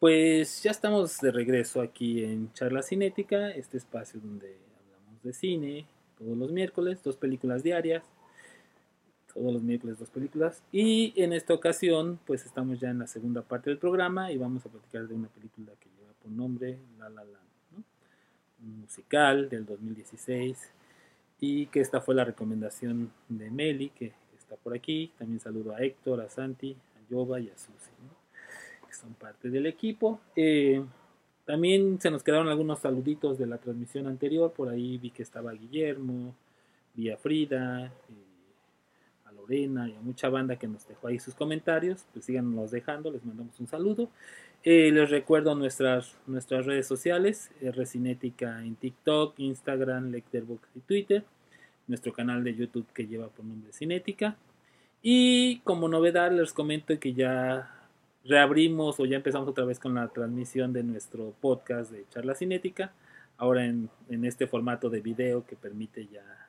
Pues ya estamos de regreso aquí en Charla Cinética, este espacio donde hablamos de cine todos los miércoles, dos películas diarias, todos los miércoles dos películas. Y en esta ocasión, pues estamos ya en la segunda parte del programa y vamos a platicar de una película que lleva por nombre La La Land, ¿no? un musical del 2016 y que esta fue la recomendación de Meli, que está por aquí. También saludo a Héctor, a Santi, a Yoba y a Susi. Que son parte del equipo. Eh, también se nos quedaron algunos saluditos de la transmisión anterior. Por ahí vi que estaba Guillermo, vi a Frida, eh, a Lorena y a mucha banda que nos dejó ahí sus comentarios. Pues síganos dejando, les mandamos un saludo. Eh, les recuerdo nuestras, nuestras redes sociales, Recinética en TikTok, Instagram, Letterboxd y Twitter. Nuestro canal de YouTube que lleva por nombre Cinética. Y como novedad les comento que ya reabrimos o ya empezamos otra vez con la transmisión de nuestro podcast de charla cinética. Ahora en, en este formato de video que permite ya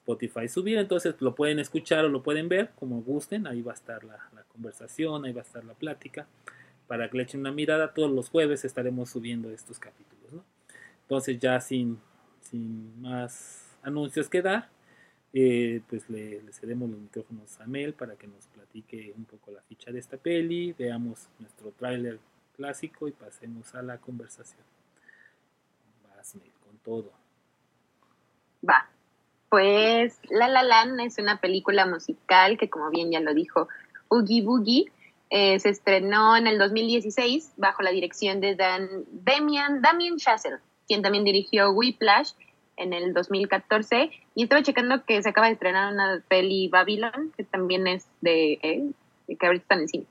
Spotify subir. Entonces lo pueden escuchar o lo pueden ver como gusten. Ahí va a estar la, conversación, ahí va a estar la plática para que le echen una mirada. Todos los jueves estaremos subiendo estos capítulos. ¿no? Entonces ya sin, sin más anuncios que dar, eh, pues le, le, cedemos los micrófonos a Mel para que nos platique un poco la ficha de esta peli, veamos nuestro tráiler clásico y pasemos a la conversación. Vas, Mel, con todo. Va. Pues La La Land es una película musical que, como bien ya lo dijo Oogie Boogie, eh, se estrenó en el 2016 bajo la dirección de Dan, Damian, Damien Chazelle, quien también dirigió Whiplash en el 2014 y estaba checando que se acaba de estrenar una peli Babylon que también es de él, que ahorita está en cine.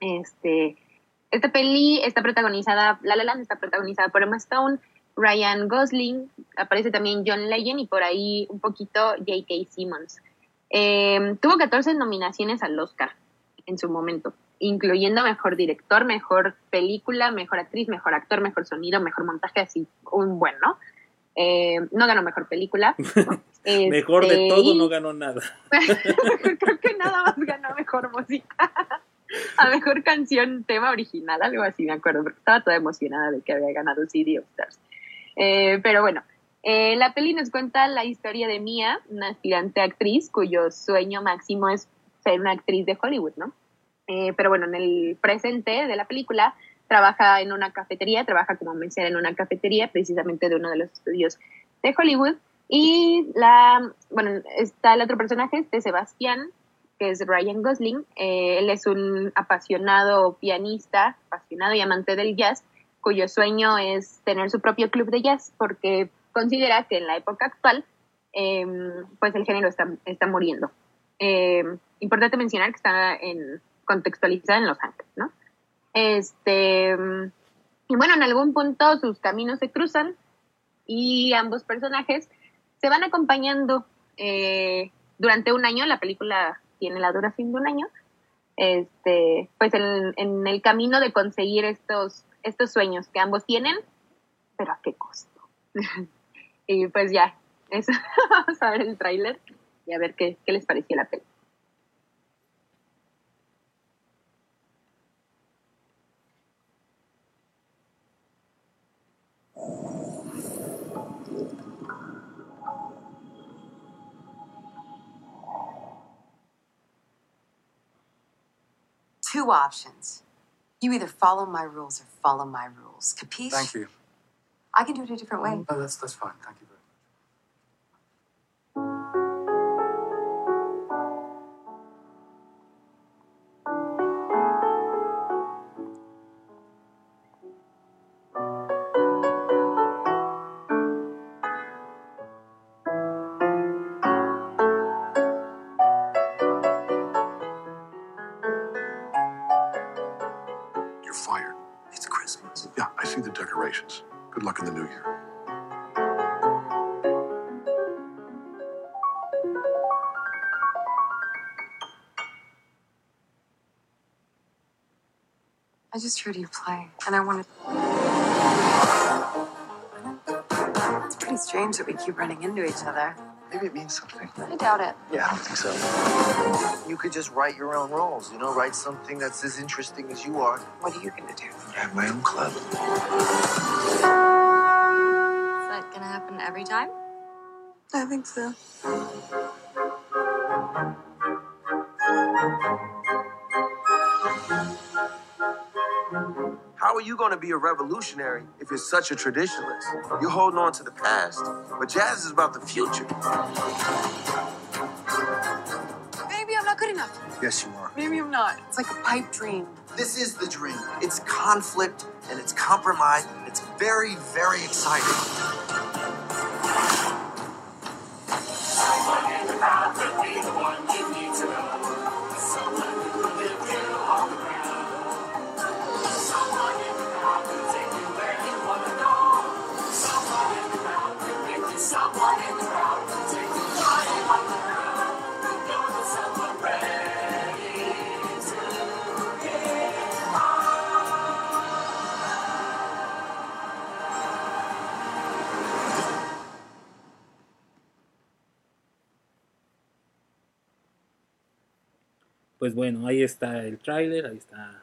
Este, esta peli está protagonizada, La La Land está protagonizada por Emma Stone, Ryan Gosling, aparece también John Legend y por ahí un poquito J.K. Simmons. Eh, tuvo 14 nominaciones al Oscar en su momento, incluyendo mejor director, mejor película, mejor actriz, mejor actor, mejor sonido, mejor montaje, así un buen, ¿no? Eh, no ganó mejor película. mejor de todo, no ganó nada. Creo que nada más ganó mejor música. A mejor canción, tema original, algo así, me acuerdo, porque estaba toda emocionada de que había ganado CD of Stars. Eh, pero bueno, eh, la peli nos cuenta la historia de Mia, una aspirante actriz cuyo sueño máximo es ser una actriz de Hollywood, ¿no? Eh, pero bueno, en el presente de la película trabaja en una cafetería, trabaja como mesera en una cafetería, precisamente de uno de los estudios de Hollywood. Y la, bueno, está el otro personaje, este Sebastián, que es Ryan Gosling. Eh, él es un apasionado pianista, apasionado y amante del jazz, cuyo sueño es tener su propio club de jazz, porque considera que en la época actual, eh, pues el género está, está muriendo. Eh, importante mencionar que está en, contextualizada en Los Ángeles, ¿no? Este, y bueno, en algún punto sus caminos se cruzan y ambos personajes se van acompañando eh, durante un año. La película tiene la duración de un año. Este, pues en, en el camino de conseguir estos, estos sueños que ambos tienen, pero a qué costo. y pues ya, eso, vamos a ver el tráiler y a ver qué, qué les pareció la película. Two options. You either follow my rules or follow my rules. Capiche? Thank you. I can do it a different way. No, that's that's fine. Thank you very see the decorations. Good luck in the new year. I just heard you play, and I wanted. To It's pretty strange that we keep running into each other. Maybe it means something. I doubt it. Yeah, I don't think so. You could just write your own roles, you know, write something that's as interesting as you are. What are you gonna do? I have my own club. Is that gonna happen every time? I think so. How are you going to be a revolutionary if you're such a traditionalist? You're holding on to the past, but jazz is about the future. Enough. Yes, you are. Maybe I'm not. It's like a pipe dream. This is the dream. It's conflict and it's compromise. It's very, very exciting. Bueno, ahí está el tráiler, ahí está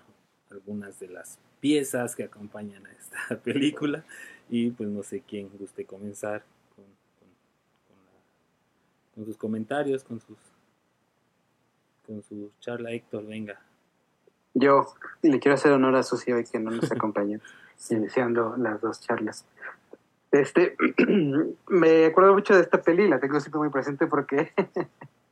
algunas de las piezas que acompañan a esta película y pues no sé quién guste comenzar con, sus comentarios, con sus con su charla Héctor, venga. Yo le quiero hacer honor a Susi hoy que no nos acompañó, iniciando las dos charlas. Este, me acuerdo mucho de esta peli, la tengo siempre muy presente porque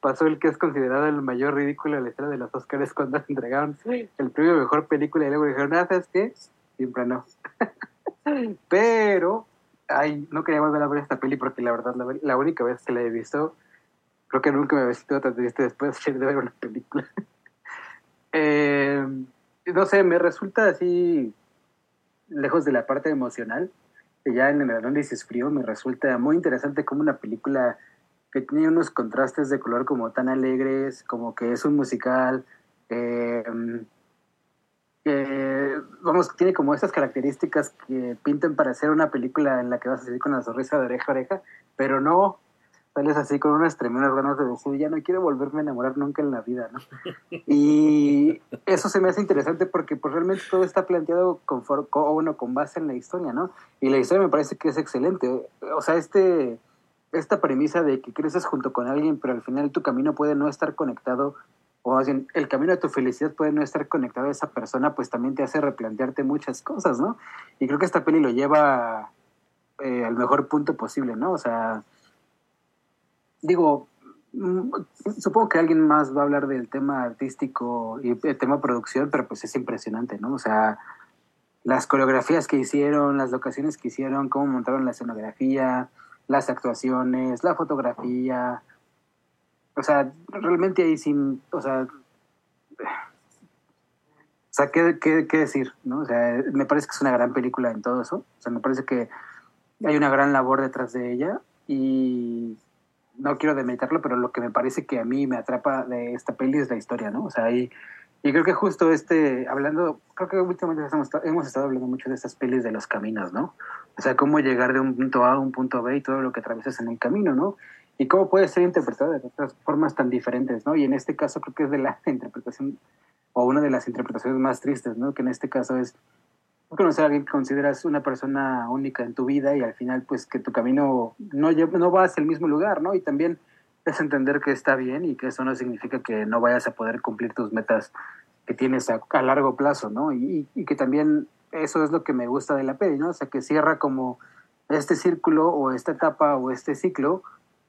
pasó el que es considerado el mayor ridículo de la historia de los Oscars cuando entregaron el premio a mejor película y luego dijeron, ah, ¿sabes qué? Siempre no. Pero, ay, no quería volver a ver esta peli porque la verdad, la, la única vez que la he visto, creo que nunca me había sentido tan triste después de ver una película. Eh, no sé, me resulta así, lejos de la parte emocional, que ya en el análisis frío me resulta muy interesante como una película que tiene unos contrastes de color como tan alegres, como que es un musical, eh, que, vamos, tiene como estas características que pintan para hacer una película en la que vas a salir con la sonrisa de oreja a oreja, pero no sales así con unas tremendas ganas de decir, ya no quiero volverme a enamorar nunca en la vida, ¿no? Y eso se me hace interesante porque pues realmente todo está planteado con, con, bueno, con base en la historia, ¿no? Y la historia me parece que es excelente. O sea, este, esta premisa de que creces junto con alguien, pero al final tu camino puede no estar conectado, o el camino de tu felicidad puede no estar conectado a esa persona, pues también te hace replantearte muchas cosas, ¿no? Y creo que esta peli lo lleva eh, al mejor punto posible, ¿no? O sea, digo, mm, supongo que alguien más va a hablar del tema artístico y el tema producción, pero pues es impresionante, ¿no? O sea, las coreografías que hicieron, las locaciones que hicieron, cómo montaron la escenografía, las actuaciones, la fotografía. O sea, realmente ahí sin, o sea, o sea, ¿qué, qué, qué decir? ¿no? O sea, me parece que es una gran película en todo eso. O sea, me parece que hay una gran labor detrás de ella y no quiero demeritarlo, pero lo que me parece que a mí me atrapa de esta peli es la historia, ¿no? O sea, y, y creo que justo este, hablando, creo que últimamente hemos, estado- hablando mucho de estas pelis de los caminos, ¿no? O sea, cómo llegar de un punto A a un punto B y todo lo que atraviesas en el camino, ¿no? Y cómo puede ser interpretado de otras formas tan diferentes, ¿no? Y en este caso creo que es de la interpretación, o una de las interpretaciones más tristes, ¿no? Que en este caso es conocer a alguien que consideras una persona única en tu vida y al final pues que tu camino no, no va hacia el mismo lugar, ¿no? Y también es entender que está bien y que eso no significa que no vayas a poder cumplir tus metas que tienes a, a largo plazo, ¿no? Y, y que también eso es lo que me gusta de la peli, ¿no? O sea, que cierra como este círculo o esta etapa o este ciclo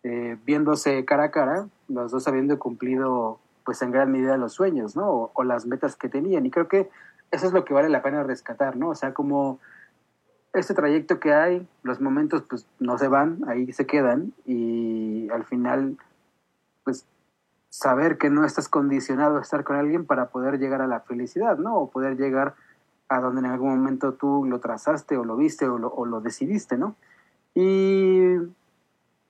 eh, viéndose cara a cara, los dos habiendo cumplido pues en gran medida los sueños, ¿no? O, o las metas que tenían. Y creo que eso es lo que vale la pena rescatar, ¿no? O sea, como este trayecto que hay, los momentos pues no se van, ahí se quedan y al final pues saber que no estás condicionado a estar con alguien para poder llegar a la felicidad, ¿no? O poder llegar a donde en algún momento tú lo trazaste o lo viste o lo, decidiste, ¿no? Y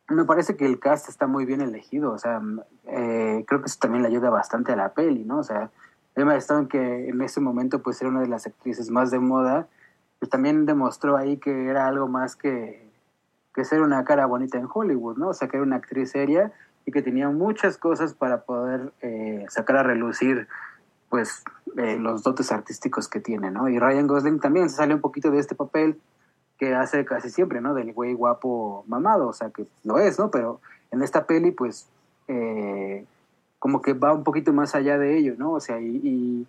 me parece que el cast está muy bien elegido, o sea, eh, creo que eso también le ayuda bastante a la peli, ¿no? O sea, Emma Stone, que en ese momento pues era una de las actrices más de moda, pues también demostró ahí que era algo más que, que ser una cara bonita en Hollywood, ¿no? O sea, que era una actriz seria y que tenía muchas cosas para poder eh, sacar a relucir, pues, eh, los dotes artísticos que tiene, ¿no? Y Ryan Gosling también se sale un poquito de este papel que hace casi siempre, ¿no? Del güey guapo mamado, o sea, que lo es, ¿no? Pero en esta peli, pues, eh, como que va un poquito más allá de ello, ¿no? O sea, y,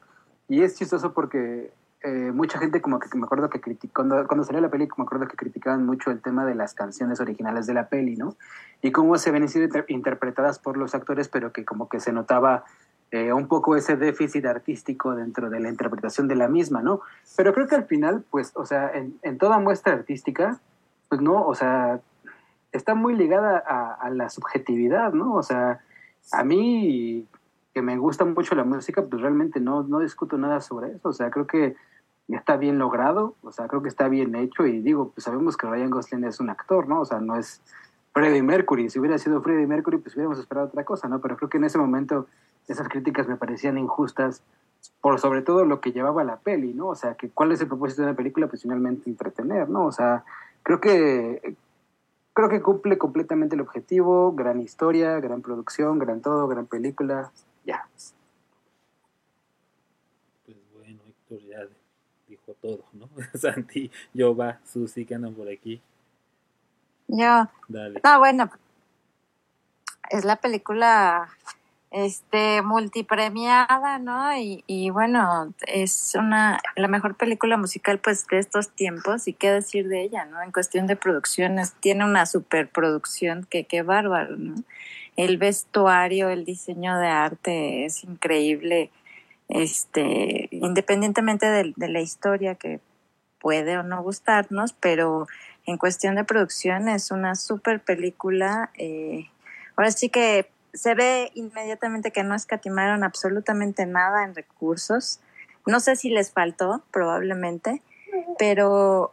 es chistoso porque eh, mucha gente como que, me acuerdo que criticó, cuando, cuando salió la peli, me acuerdo que criticaban mucho el tema de las canciones originales de la peli, ¿no? Y cómo se ven sido inter- interpretadas por los actores, pero que como que se notaba eh, un poco ese déficit artístico dentro de la interpretación de la misma, ¿no? Pero creo que al final, pues, o sea, en, en toda muestra artística, pues no, o sea, está muy ligada a, a la subjetividad, ¿no? O sea, a mí que me gusta mucho la música, pues realmente no, no discuto nada sobre eso. O sea, creo que está bien logrado, o sea, creo que está bien hecho y digo, pues sabemos que Ryan Gosling es un actor, ¿no? O sea, no es Freddie Mercury. Si hubiera sido Freddie Mercury, pues hubiéramos esperado otra cosa, ¿no? Pero creo que en ese momento esas críticas me parecían injustas por sobre todo lo que llevaba la peli, ¿no? O sea, que cuál es el propósito de una película, pues finalmente entretener, ¿no? O sea, creo que creo que cumple completamente el objetivo, gran historia, gran producción, gran todo, gran película, ya. Pues bueno, Héctor ya todo, ¿no? Santi, yo va, Susi, que andan por aquí. Yo, Dale. no, bueno, es la película este multipremiada, ¿no? Y, y bueno, es una la mejor película musical pues de estos tiempos y qué decir de ella, ¿no? En cuestión de producciones, tiene una superproducción que qué bárbaro, ¿no? El vestuario, el diseño de arte es increíble, este, independientemente de, la historia que puede o no gustarnos, pero en cuestión de producción es una super película. Eh, ahora sí que se ve inmediatamente que no escatimaron absolutamente nada en recursos. No sé si les faltó, probablemente, pero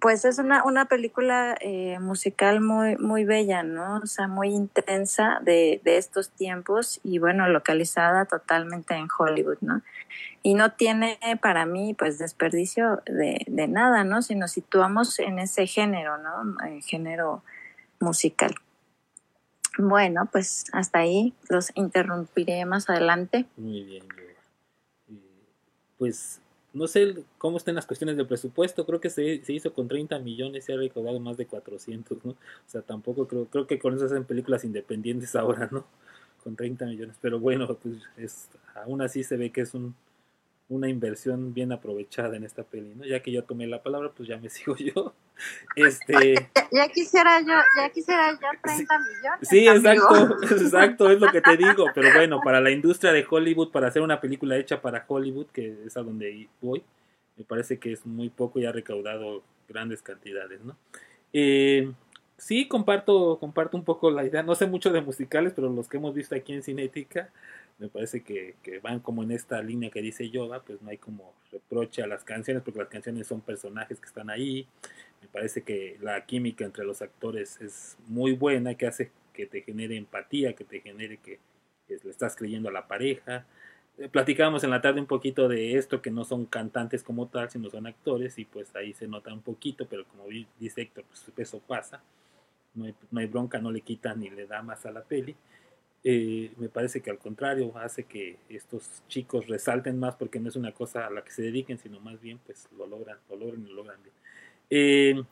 pues es una, una película eh, musical muy, muy bella, ¿no? O sea, muy intensa de, de estos tiempos y bueno, localizada totalmente en Hollywood, ¿no? Y no tiene para mí pues desperdicio de, de nada, ¿no? Si nos situamos en ese género, ¿no? El género musical. Bueno, pues hasta ahí los interrumpiré más adelante. Muy bien. Eh, pues no sé cómo están las cuestiones del presupuesto, creo que se, se hizo con 30 millones y ha recaudado más de 400, ¿no? O sea, tampoco creo, creo que con eso hacen películas independientes ahora, ¿no? Con 30 millones, pero bueno, pues es, aún así se ve que es un, una inversión bien aprovechada en esta peli, ¿no? Ya que yo tomé la palabra, pues ya me sigo yo. Este, Ya, ya quisiera yo, ya quisiera yo 30 millones. sí, exacto, exacto, es lo que te digo, pero bueno, para la industria de Hollywood, para hacer una película hecha para Hollywood, que es a donde voy, me parece que es muy poco y ha recaudado grandes cantidades, ¿no? Eh, sí, comparto, comparto un poco la idea, no sé mucho de musicales, pero los que hemos visto aquí en Cinética, me parece que, que van como en esta línea que dice Yoda, pues no hay como reproche a las canciones, porque las canciones son personajes que están ahí, me parece que la química entre los actores es muy buena, que hace que te genere empatía, que te genere que, que le estás creyendo a la pareja. Eh, Platicábamos en la tarde un poquito de esto, que no son cantantes como tal, sino son actores, y pues ahí se nota un poquito, pero como di- dice Héctor, pues eso pasa, no hay, no hay bronca, no le quita ni le da más a la peli. Eh, me parece que al contrario hace que estos chicos resalten más porque no es una cosa a la que se dediquen, sino más bien pues lo logran, lo logran y lo logran bien. Eh,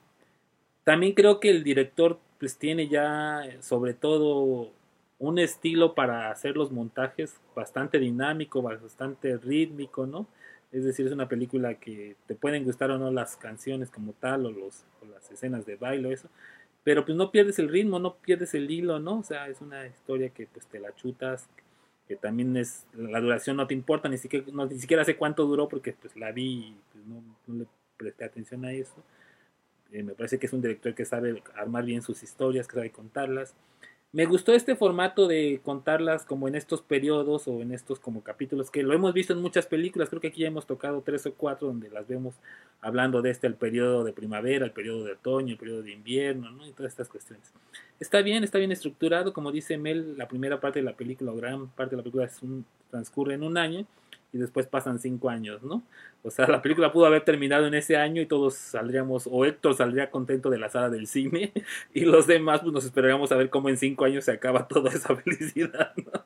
también creo que el director pues tiene ya eh, sobre todo un estilo para hacer los montajes bastante dinámico, bastante rítmico, ¿no? Es decir, es una película que te pueden gustar o no las canciones como tal o, los, o las escenas de baile o eso, pero pues no pierdes el ritmo, no pierdes el hilo, ¿no? O sea, es una historia que pues te la chutas, que también es, la duración no te importa, ni siquiera, no, ni siquiera sé cuánto duró porque pues la vi y pues, no, no le presté atención a eso. Eh, me parece que es un director que sabe armar bien sus historias, que sabe contarlas. Me gustó este formato de contarlas como en estos periodos o en estos como capítulos que lo hemos visto en muchas películas, creo que aquí ya hemos tocado tres o cuatro donde las vemos hablando de este, el periodo de primavera, el periodo de otoño, el periodo de invierno, ¿no? Y todas estas cuestiones. Está bien, está bien estructurado, como dice Mel, la primera parte de la película o gran parte de la película es un, transcurre en un año y después pasan cinco años, ¿no? O sea, la película pudo haber terminado en ese año y todos saldríamos, o Héctor saldría contento de la sala del cine, y los demás pues nos esperaríamos a ver cómo en cinco años se acaba toda esa felicidad, ¿no?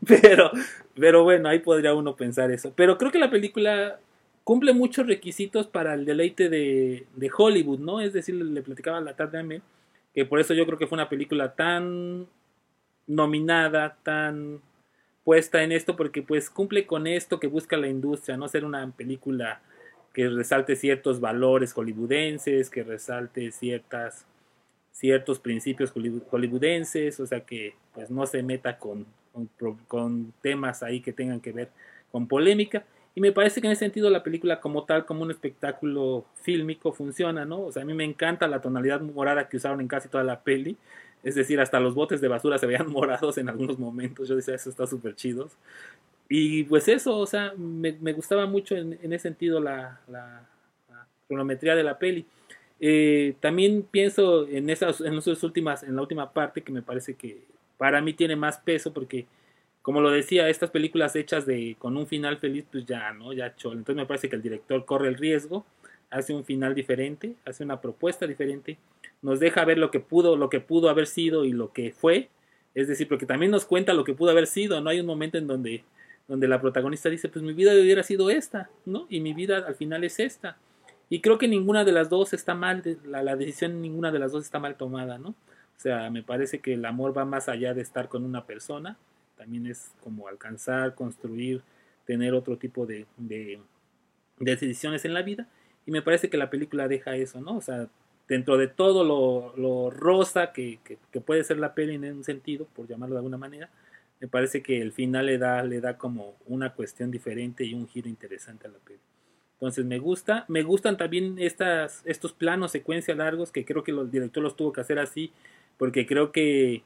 Pero, pero bueno, ahí podría uno pensar eso. Pero creo que la película cumple muchos requisitos para el deleite de, de Hollywood, ¿no? Es decir, le platicaba la tarde a mí, que por eso yo creo que fue una película tan nominada, tan puesta en esto, porque pues cumple con esto que busca la industria, no ser una película que resalte ciertos valores hollywoodenses, que resalte ciertas ciertos principios hollywoodenses, o sea que pues no se meta con, con, con temas ahí que tengan que ver con polémica. Y me parece que en ese sentido la película como tal, como un espectáculo fílmico, funciona, ¿no? O sea, a mí me encanta la tonalidad morada que usaron en casi toda la peli. Es decir, hasta los botes de basura se veían morados en algunos momentos. Yo decía, eso está súper chido. Y pues eso, o sea, me, gustaba mucho en, ese sentido la cronometría de la peli. Eh, también pienso en esas, en esas últimas, en la última parte que me parece que para mí tiene más peso porque como lo decía, estas películas hechas de con un final feliz, pues ya, ¿no? Ya chol. Entonces me parece que el director corre el riesgo, hace un final diferente, hace una propuesta diferente, nos deja ver lo que pudo, lo que pudo haber sido y lo que fue, es decir, porque también nos cuenta lo que pudo haber sido, no hay un momento en donde donde la protagonista dice, pues mi vida hubiera sido esta, ¿no? Y mi vida al final es esta. Y creo que ninguna de las dos está mal, la, la decisión ninguna de las dos está mal tomada, ¿no? O sea, me parece que el amor va más allá de estar con una persona, también es como alcanzar, construir, tener otro tipo de, de, de, decisiones en la vida. Y me parece que la película deja eso, ¿no? O sea, dentro de todo lo, lo rosa que, que, puede ser la peli en un sentido, por llamarlo de alguna manera, me parece que el final le da, le da como una cuestión diferente y un giro interesante a la peli. Entonces me gusta, me gustan también estas, estos planos, secuencias largos, que creo que el director los tuvo que hacer así, porque creo que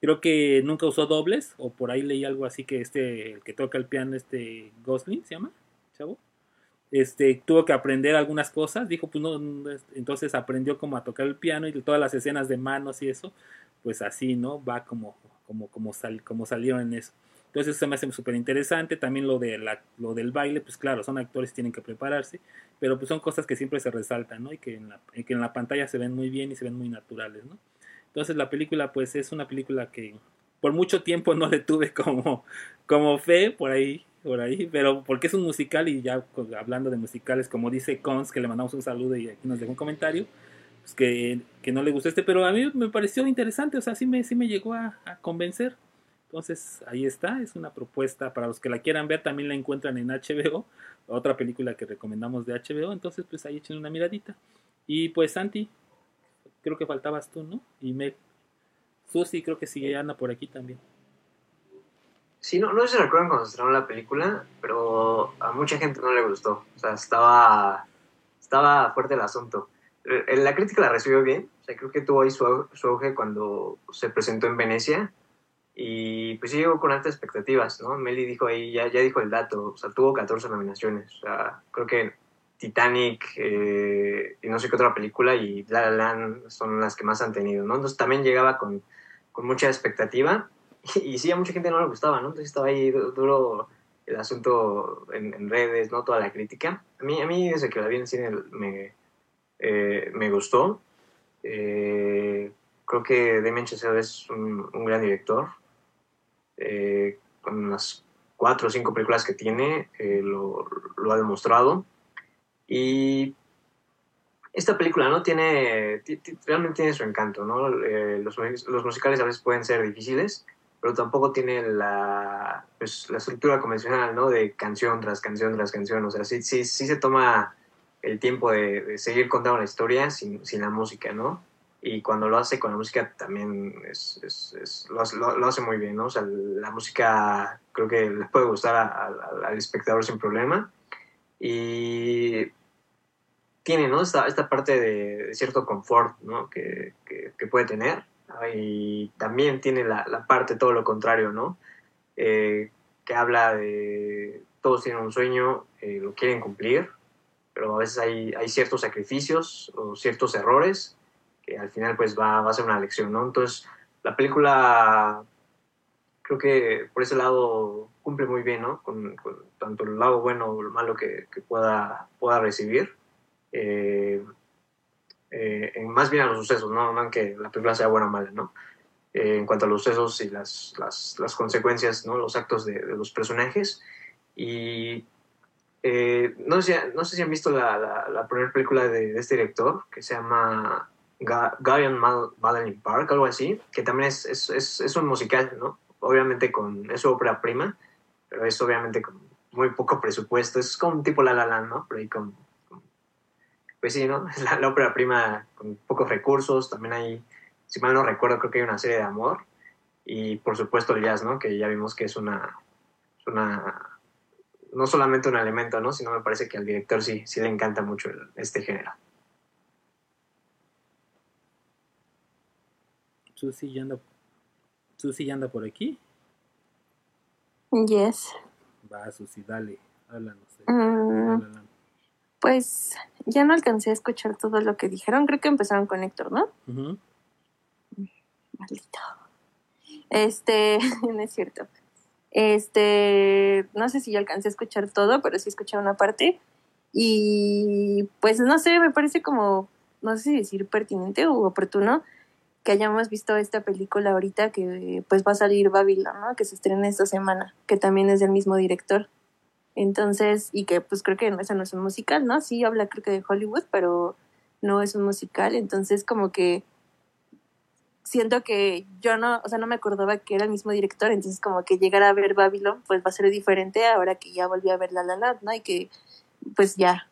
creo que nunca usó dobles o por ahí leí algo así que este el que toca el piano este Gosling se llama chavo este tuvo que aprender algunas cosas dijo pues no entonces aprendió como a tocar el piano y todas las escenas de manos y eso pues así no va como como como sal, como salieron en eso. Entonces eso me hace súper interesante también lo de la, lo del baile pues claro son actores tienen que prepararse pero pues son cosas que siempre se resaltan no y que en la, que en la pantalla se ven muy bien y se ven muy naturales no entonces la película pues es una película que por mucho tiempo no le tuve como, como fe por ahí, por ahí, pero porque es un musical y ya hablando de musicales, como dice Cons, que le mandamos un saludo y aquí nos dejó un comentario, pues que, que no le gustó este, pero a mí me pareció interesante, o sea, sí me, sí me llegó a, convencer. Entonces ahí está, es una propuesta para los que la quieran ver, también la encuentran en HBO, otra película que recomendamos de HBO, entonces pues ahí echen una miradita. Y pues Santi, creo que faltabas tú, ¿no? Y me... Susi creo que sigue anda por aquí también. Sí, no, no sé si recuerdan cuando se estrenó la película, pero a mucha gente no le gustó. O sea, estaba, estaba fuerte el asunto. La crítica la recibió bien, o sea, creo que tuvo ahí su, su auge cuando se presentó en Venecia y pues sí llegó con altas expectativas, ¿no? Meli dijo ahí, ya, ya dijo el dato, o sea, tuvo 14 nominaciones, o sea, creo que Titanic eh, y no sé qué otra película y La La Land son las que más han tenido, ¿no? Entonces también llegaba con, con mucha expectativa y, sí, a mucha gente no le gustaba, ¿no? Entonces estaba ahí duro el asunto en, redes, ¿no? Toda la crítica. A mí, a mí desde que la vi en el cine me, eh, me gustó. Eh, creo que Damien Chazelle es un, gran director. Eh, con unas cuatro o cinco películas que tiene, lo, lo ha demostrado. Y esta película, ¿no? Tiene, realmente tiene su encanto, ¿no? Eh, los, los, musicales a veces pueden ser difíciles, pero tampoco tiene la, pues, la estructura convencional, ¿no? De canción tras canción tras canción, o sea, sí, sí, sí se toma el tiempo de, de seguir contando la historia sin, sin, la música, ¿no? Y cuando lo hace con la música también es, es, es lo, hace, lo, lo, hace muy bien, ¿no? O sea, la música creo que le puede gustar a, a, al espectador sin problema. Y tiene ¿no? esta, esta parte de, de cierto confort ¿no? que, que, que, puede tener y también tiene la, la parte todo lo contrario, ¿no? Eh, que habla de todos tienen un sueño, eh, lo quieren cumplir, pero a veces hay, hay ciertos sacrificios o ciertos errores que al final pues va, va a ser una lección, ¿no? Entonces la película creo que por ese lado cumple muy bien, ¿no? Con, con tanto el lado bueno o el malo que, que pueda, pueda recibir. Eh, más bien a los sucesos, ¿no? No que la película sea buena o mala, ¿no? Eh, en cuanto a los sucesos y las, las, las consecuencias, ¿no? Los actos de, de los personajes. Y eh, no, sé, no sé si han visto la, la, la primera película de, de este director, que se llama Mal- Madeline Park, algo así, que también es, es, es, es un musical, ¿no? Obviamente con, es su ópera prima, pero es obviamente con muy poco presupuesto, es como un tipo La La Land, ¿no? Pero ahí con- pues sí, ¿no? La, la ópera prima con pocos recursos, también hay, si mal no recuerdo, creo que hay una serie de amor, y por supuesto el jazz, ¿no? Que ya vimos que es una, es una no solamente un elemento, ¿no? Sino me parece que al director sí, sí le encanta mucho el- este género. Susi ya anda, Susi ya anda por aquí. Yes. Va, Susi, dale, háblanos. de Mm, pues ya no alcancé a escuchar todo lo que dijeron. Creo que empezaron con Héctor, ¿no? Maldito. Este, no es cierto. Este, no sé si yo alcancé a escuchar todo, pero sí escuché una parte. Y pues no sé, me parece como, no sé si decir pertinente o oportuno que hayamos visto esta película ahorita que pues va a salir Babylon, ¿no? Que se estrena esta semana, que también es del mismo director. Entonces, y que pues creo que esa no es un musical, ¿no? Sí habla creo que de Hollywood, pero no es un musical. Entonces como que siento que yo no, o sea, no me acordaba que era el mismo director, entonces como que llegar a ver Babylon, pues va a ser diferente ahora que ya volví a ver La La Land, ¿no? Y que, pues ya,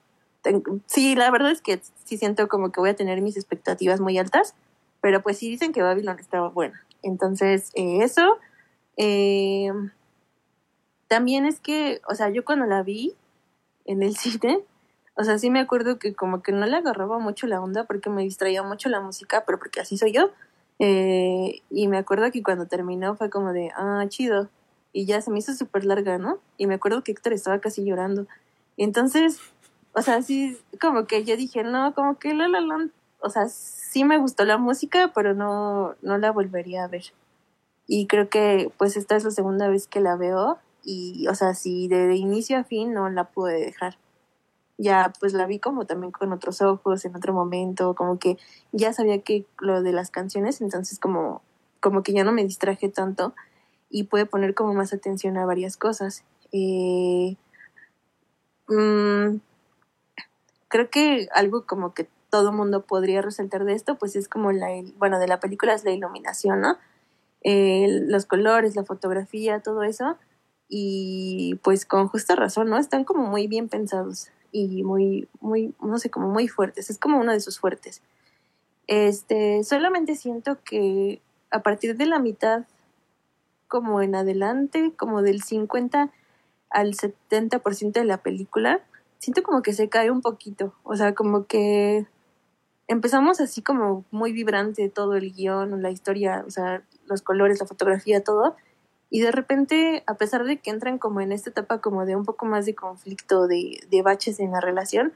sí, la verdad es que sí siento como que voy a tener mis expectativas muy altas, pero pues sí dicen que Babylon estaba buena. Entonces, eh, eso. Eh, también es que, o sea, yo cuando la vi en el cine, o sea, sí me acuerdo que como que no le agarraba mucho la onda porque me distraía mucho la música, pero porque así soy yo. Eh, y me acuerdo que cuando terminó fue como de, ah, chido. Y ya se me hizo súper larga, ¿no? Y me acuerdo que Héctor estaba casi llorando. Entonces, o sea, sí, como que yo dije, no, como que La La Land, o sea, sí me gustó la música, pero no, no la volvería a ver. Y creo que, pues, esta es la segunda vez que la veo. Y, o sea, sí, de, inicio a fin no la pude dejar ya pues la vi como también con otros ojos en otro momento, como que ya sabía que lo de las canciones, entonces como, como que ya no me distraje tanto y pude poner como más atención a varias cosas. Eh, mm, creo que algo como que todo mundo podría resaltar de esto, pues es como la, bueno, de la película es la iluminación, ¿no? Los colores, la fotografía, todo eso. Y pues con justa razón, ¿no? Están como muy bien pensados y muy, muy, no sé, como muy fuertes. Es como uno de sus fuertes. Este, solamente siento que a partir de la mitad, como en adelante, como del 50 al 70% de la película, siento como que se cae un poquito. O sea, como que empezamos así como muy vibrante todo el guion, la historia, o sea, los colores, la fotografía, todo. Y de repente, a pesar de que entran como en esta etapa como de un poco más de conflicto, de, de baches en la relación,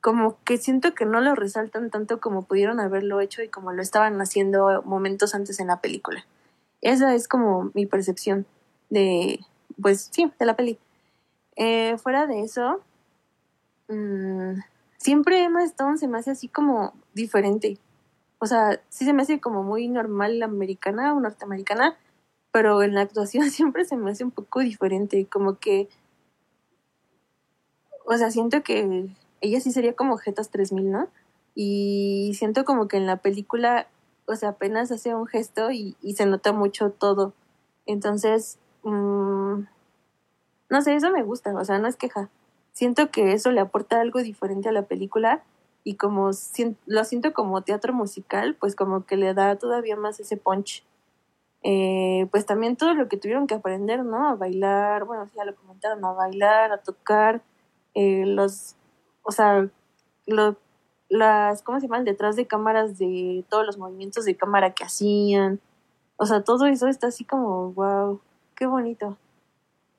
como que siento que no lo resaltan tanto como pudieron haberlo hecho y como lo estaban haciendo momentos antes en la película. Esa es como mi percepción de, pues sí, de la peli. Eh, fuera de eso, mm, siempre Emma Stone se me hace así como diferente. O sea, sí se me hace como muy normal americana o norteamericana, pero en la actuación siempre se me hace un poco diferente, como que, o sea, siento que ella sí sería como Jetas 3000, ¿no? Y siento como que en la película, o sea, apenas hace un gesto y, se nota mucho todo. Entonces, mm, no sé, eso me gusta, o sea, no es queja. Siento que eso le aporta algo diferente a la película y como lo siento como teatro musical, pues como que le da todavía más ese punch eh, pues también todo lo que tuvieron que aprender, ¿no? A bailar, bueno, ya lo comentaron, a bailar, a tocar, eh, los, o sea, lo, las, ¿cómo se llaman? Detrás de cámaras de todos los movimientos de cámara que hacían, o sea, todo eso está así como, wow, qué bonito.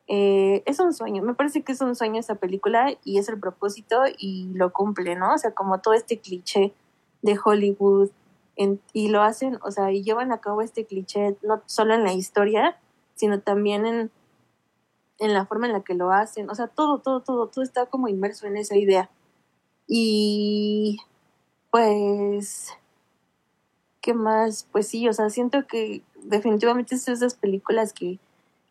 Eh, es un sueño, me parece que es un sueño esa película y es el propósito y lo cumple, ¿no? O sea, como todo este cliché de Hollywood, en- y lo hacen, o sea, y llevan a cabo este cliché no solo en la historia, sino también en, en la forma en la que lo hacen. O sea, todo, todo, todo, todo está como inmerso en esa idea. Y pues, ¿qué más? Pues sí, o sea, siento que definitivamente es esas películas que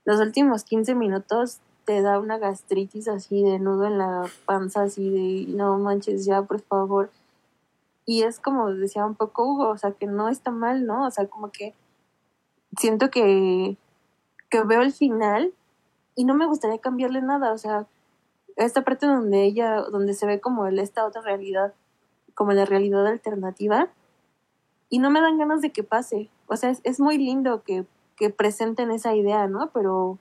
los últimos 15 minutos te da una gastritis así de nudo en la panza, así de no manches ya, por favor. Y es como decía un poco Hugo, o sea, que no está mal, ¿no? O sea, como que siento que, que veo el final y no me gustaría cambiarle nada, o sea, esta parte donde ella, donde se ve como esta otra realidad, como la realidad alternativa, y no me dan ganas de que pase. O sea, es, es muy lindo que, que presenten esa idea, ¿no? Pero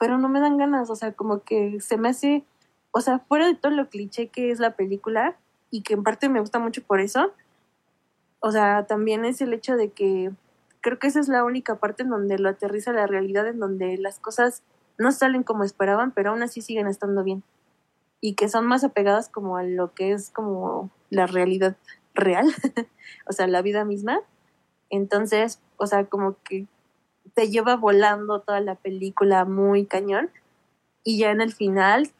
pero no me dan ganas, o sea, como que se me hace, o sea, fuera de todo lo cliché que es la película, y que en parte me gusta mucho por eso, o sea, también es el hecho de que creo que esa es la única parte en donde lo aterriza la realidad, en donde las cosas no salen como esperaban, pero aún así siguen estando bien. Y que son más apegadas como a lo que es como la realidad real, o sea, la vida misma. Entonces, o sea, como que te lleva volando toda la película muy cañón y ya en el final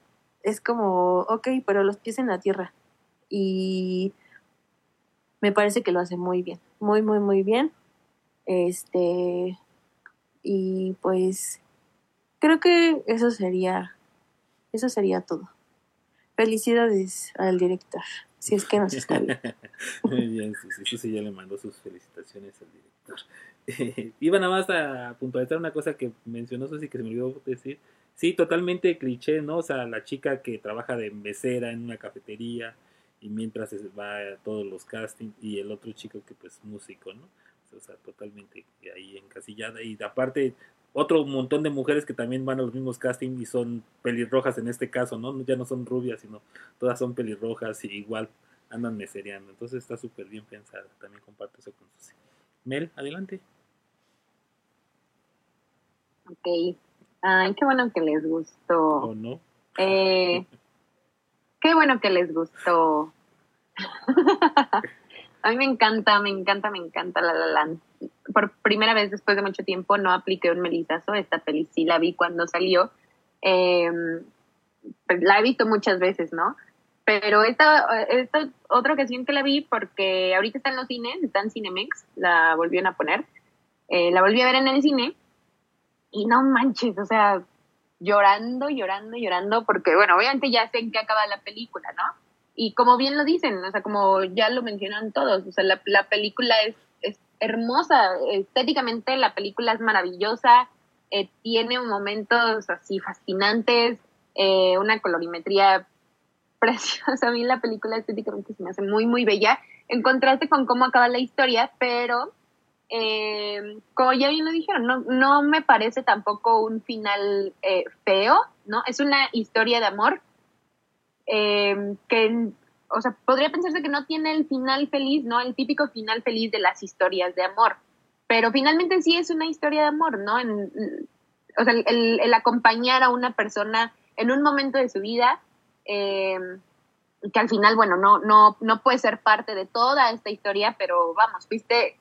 es como, ok, pero los pies en la tierra. Y me parece que lo hace muy bien, muy, muy, muy bien. Este, y pues creo que eso sería, eso sería todo. Felicidades al director, si es que nos está viendo. Muy bien, sí, sí, ya le mandó sus felicitaciones al director. Iba nada más a puntualizar una cosa que mencionó Susi que se me olvidó decir. Sí, totalmente cliché, ¿no? O sea, la chica que trabaja de mesera en una cafetería y mientras va a todos los castings y el otro chico que pues músico, ¿no? O sea, totalmente ahí encasillada y aparte otro montón de mujeres que también van a los mismos castings y son pelirrojas en este caso, ¿no? Ya no son rubias, sino todas son pelirrojas y igual andan mesereando. Entonces está súper bien pensada. También comparto eso con Susi. Mel, adelante. Ok. Ay, qué bueno que les gustó. ¿O no? Eh, qué bueno que les gustó. A mí me encanta, me encanta, me encanta La La Land. Por primera vez después de mucho tiempo no apliqué un melizazo. Esta peli sí la vi cuando salió. Eh, la he visto muchas veces, ¿no? Pero esta, esta otra ocasión que la vi, porque ahorita está en los cines, está en Cinemex, la volvieron a poner. Eh, la volví a ver en el cine y no manches, o sea, llorando, llorando, llorando, porque bueno, obviamente ya sé en qué acaba la película, ¿no? Y como bien lo dicen, o sea, como ya lo mencionan todos, o sea, la, la película es, es hermosa, estéticamente la película es maravillosa, eh, tiene momentos así fascinantes, eh, una colorimetría preciosa. A mí la película estéticamente se me hace muy, muy bella, en contraste con cómo acaba la historia, pero eh, como ya bien lo dijeron, no, no me parece tampoco un final eh, feo, ¿no? Es una historia de amor eh, que, o sea, podría pensarse que no tiene el final feliz, ¿no? El típico final feliz de las historias de amor, pero finalmente sí es una historia de amor, ¿no? En, o sea, el, acompañar a una persona en un momento de su vida, eh, que al final, bueno, no, no, no puede ser parte de toda esta historia, pero vamos, fuiste,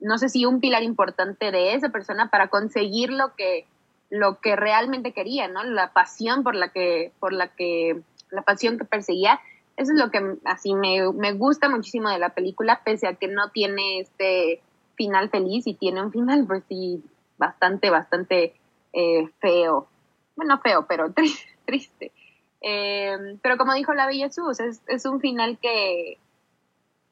no sé si un pilar importante de esa persona para conseguir lo que, lo que realmente quería, ¿no? La pasión por la que, por la que, la pasión que perseguía. Eso es lo que así me, me gusta muchísimo de la película, pese a que no tiene este final feliz y tiene un final, pues sí, bastante, bastante eh, feo. Bueno, feo, pero triste. Eh, pero como dijo la Bella Sus, es, es un final que,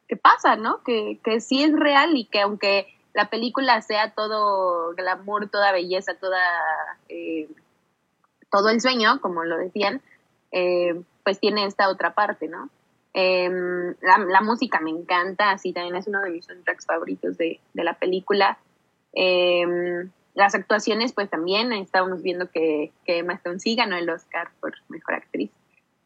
que pasa, ¿no? Que, que sí es real y que aunque la película sea todo glamour, toda belleza, toda eh, todo el sueño, como lo decían, eh, pues tiene esta otra parte, ¿no? Eh, la, la, música me encanta, así también es uno de mis soundtracks favoritos de, de la película. Eh, las actuaciones, pues también estábamos viendo que, que Emma Stone sí ganó el Oscar por Mejor Actriz.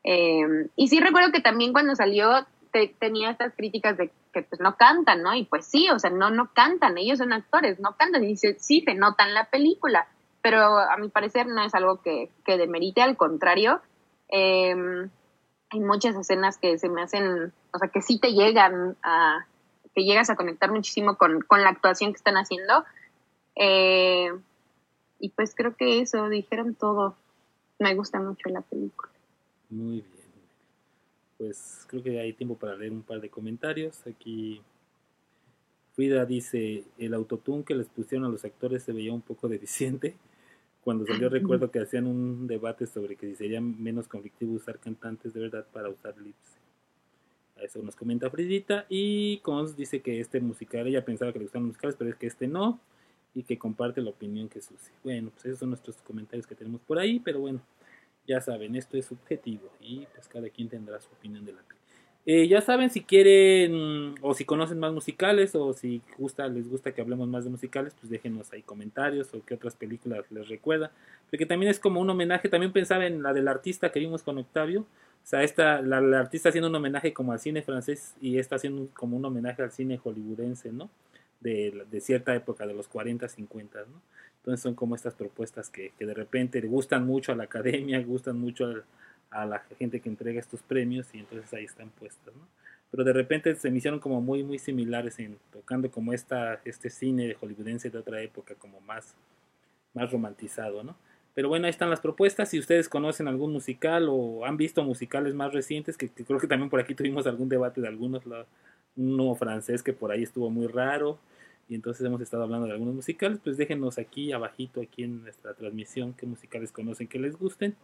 Eh, y sí recuerdo que también cuando salió te, tenía estas críticas de que pues no cantan, ¿no? Y pues sí, o sea, no, no cantan, ellos son actores, no cantan, y se, sí se nota en la película, pero a mi parecer no es algo que, que demerite, al contrario. Eh, hay muchas escenas que se me hacen, o sea, que sí te llegan a, que llegas a conectar muchísimo con, con la actuación que están haciendo. Eh, y pues creo que eso, dijeron todo. Me gusta mucho la película. Muy bien. Pues creo que hay tiempo para leer un par de comentarios. Aquí Frida dice, el autotune que les pusieron a los actores se veía un poco deficiente. Cuando salió recuerdo que hacían un debate sobre que sería menos conflictivo usar cantantes de verdad para usar lips. Eso nos comenta Fridita. Y Cons dice que este musical, ella pensaba que le gustaban musicales, pero es que este no. Y que comparte la opinión que Susi. Bueno, pues esos son nuestros comentarios que tenemos por ahí. Pero bueno, ya saben, esto es subjetivo. Y pues cada quien tendrá su opinión de la película. Eh, ya saben si quieren o si conocen más musicales o si gusta, les gusta que hablemos más de musicales, pues déjenos ahí comentarios o qué otras películas les recuerda. Porque también es como un homenaje, también pensaba en la del artista que vimos con Octavio. O sea, esta, la, la artista haciendo un homenaje como al cine francés y esta haciendo como un homenaje al cine hollywoodense, ¿no? De, de cierta época, de los 40, 50, ¿no? Entonces son como estas propuestas que, que de repente gustan mucho a la academia, gustan mucho a la gente que entrega estos premios y entonces ahí están puestas, ¿no? Pero de repente se me hicieron como muy, muy similares en tocando como esta, este cine de hollywoodense de otra época, como más, más romantizado, ¿no? Pero bueno, ahí están las propuestas. Si ustedes conocen algún musical o han visto musicales más recientes, que, creo que también por aquí tuvimos algún debate de algunos, uno francés que por ahí estuvo muy raro, y entonces hemos estado hablando de algunos musicales, pues déjenos aquí abajito, aquí en nuestra transmisión, qué musicales conocen que les gusten.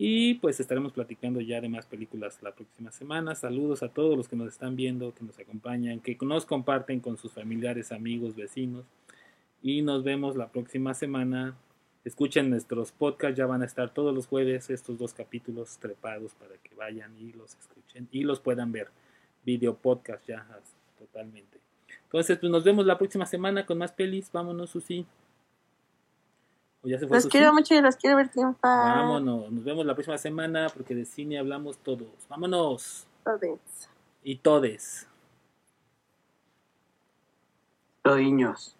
Y pues estaremos platicando ya de más películas la próxima semana. Saludos a todos los que nos están viendo, que nos acompañan, que nos comparten con sus familiares, amigos, vecinos. Y nos vemos la próxima semana. Escuchen nuestros podcasts, ya van a estar todos los jueves estos dos capítulos trepados para que vayan y los escuchen y los puedan ver. Video podcast ya totalmente. Entonces, pues nos vemos la próxima semana con más pelis. Vámonos, Susi. ¿O ya se fue Los Susi? quiero mucho y los quiero ver triunfar. Vámonos, nos vemos la próxima semana porque de cine hablamos todos. Vámonos. Todos. Y todes. Todiños.